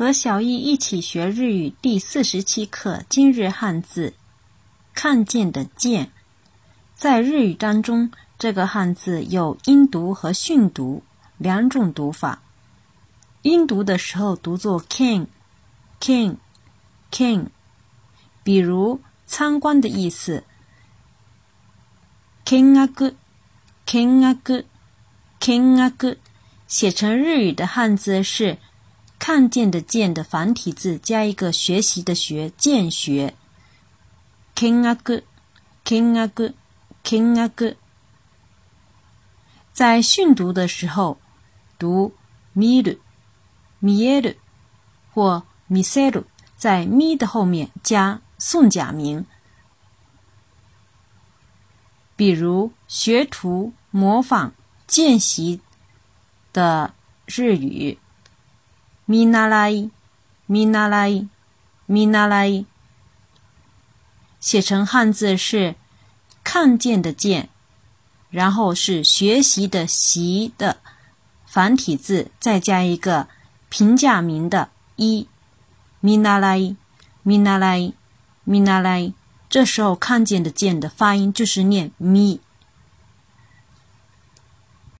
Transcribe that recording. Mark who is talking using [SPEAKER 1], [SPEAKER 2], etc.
[SPEAKER 1] 和小易一起学日语第四十七课今日汉字“看见”的“见”。在日语当中，这个汉字有音读和训读两种读法。音读的时候读作 “ken”，“ken”，“ken”。比如参观的意思 k e n a g u k e n a g u k e n a g u 写成日语的汉字是。看见的“见”的繁体字加一个学习的“学”，见学。ken a g ken a g ken a g 在训读的时候，读 miru mieru 或 miseru，在 mi 的后面加宋假名。比如学徒模仿见习的日语。米纳莱，米纳莱，米纳莱，写成汉字是“看见”的“见”，然后是学习的“习”的繁体字，再加一个平假名的“一”。米纳莱，米纳莱，米纳莱，这时候“看见”的“见”的发音就是念“咪”。